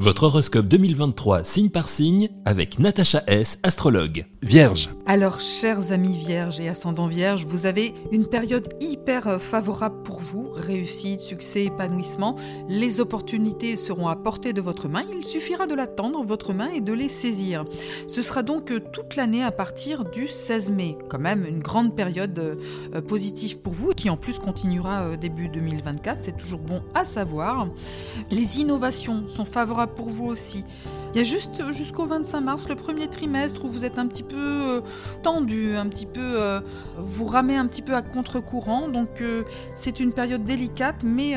Votre horoscope 2023 signe par signe avec Natacha S, astrologue. Vierge. Alors, chers amis vierges et ascendants vierges, vous avez une période hyper euh, favorable pour vous. Réussite, succès, épanouissement. Les opportunités seront à portée de votre main. Il suffira de l'attendre, votre main, et de les saisir. Ce sera donc euh, toute l'année à partir du 16 mai. Quand même une grande période euh, positive pour vous qui en plus continuera début 2024. C'est toujours bon à savoir. Les innovations sont favorables pour vous aussi. Il y a juste jusqu'au 25 mars, le premier trimestre, où vous êtes un petit peu euh, tendu, un petit peu, euh, vous ramez un petit peu à contre-courant. Donc euh, c'est une période délicate, mais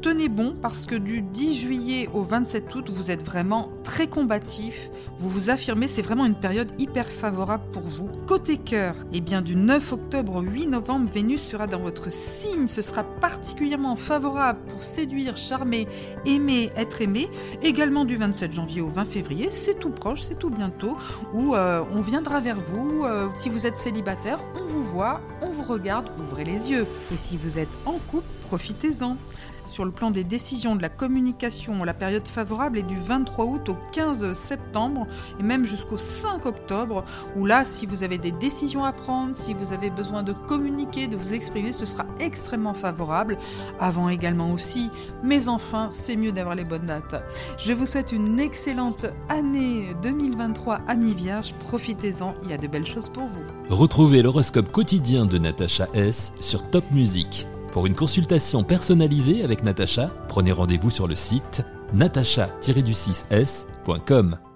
tenez bon parce que du 10 juillet au 27 août, vous êtes vraiment très combatif. Vous vous affirmez, c'est vraiment une période hyper favorable pour vous. Côté cœur, eh bien du 9 octobre au 8 novembre, Vénus sera dans votre signe. Ce sera particulièrement favorable pour séduire, charmer, aimer, être aimé. Également du 27 janvier au 20 février, c'est tout proche, c'est tout bientôt, où euh, on viendra vers vous. Euh, si vous êtes célibataire, on vous voit, on vous regarde, ouvrez les yeux. Et si vous êtes en couple, profitez-en. Sur le plan des décisions, de la communication, la période favorable est du 23 août au 15 septembre et même jusqu'au 5 octobre, où là, si vous avez des décisions à prendre, si vous avez besoin de communiquer, de vous exprimer, ce sera extrêmement favorable. Avant également aussi, mais enfin, c'est mieux d'avoir les bonnes dates. Je vous souhaite une excellente année 2023, amis vierges. Profitez-en, il y a de belles choses pour vous. Retrouvez l'horoscope quotidien de Natacha S sur Top Music. Pour une consultation personnalisée avec Natacha, prenez rendez-vous sur le site natacha-du6s.com.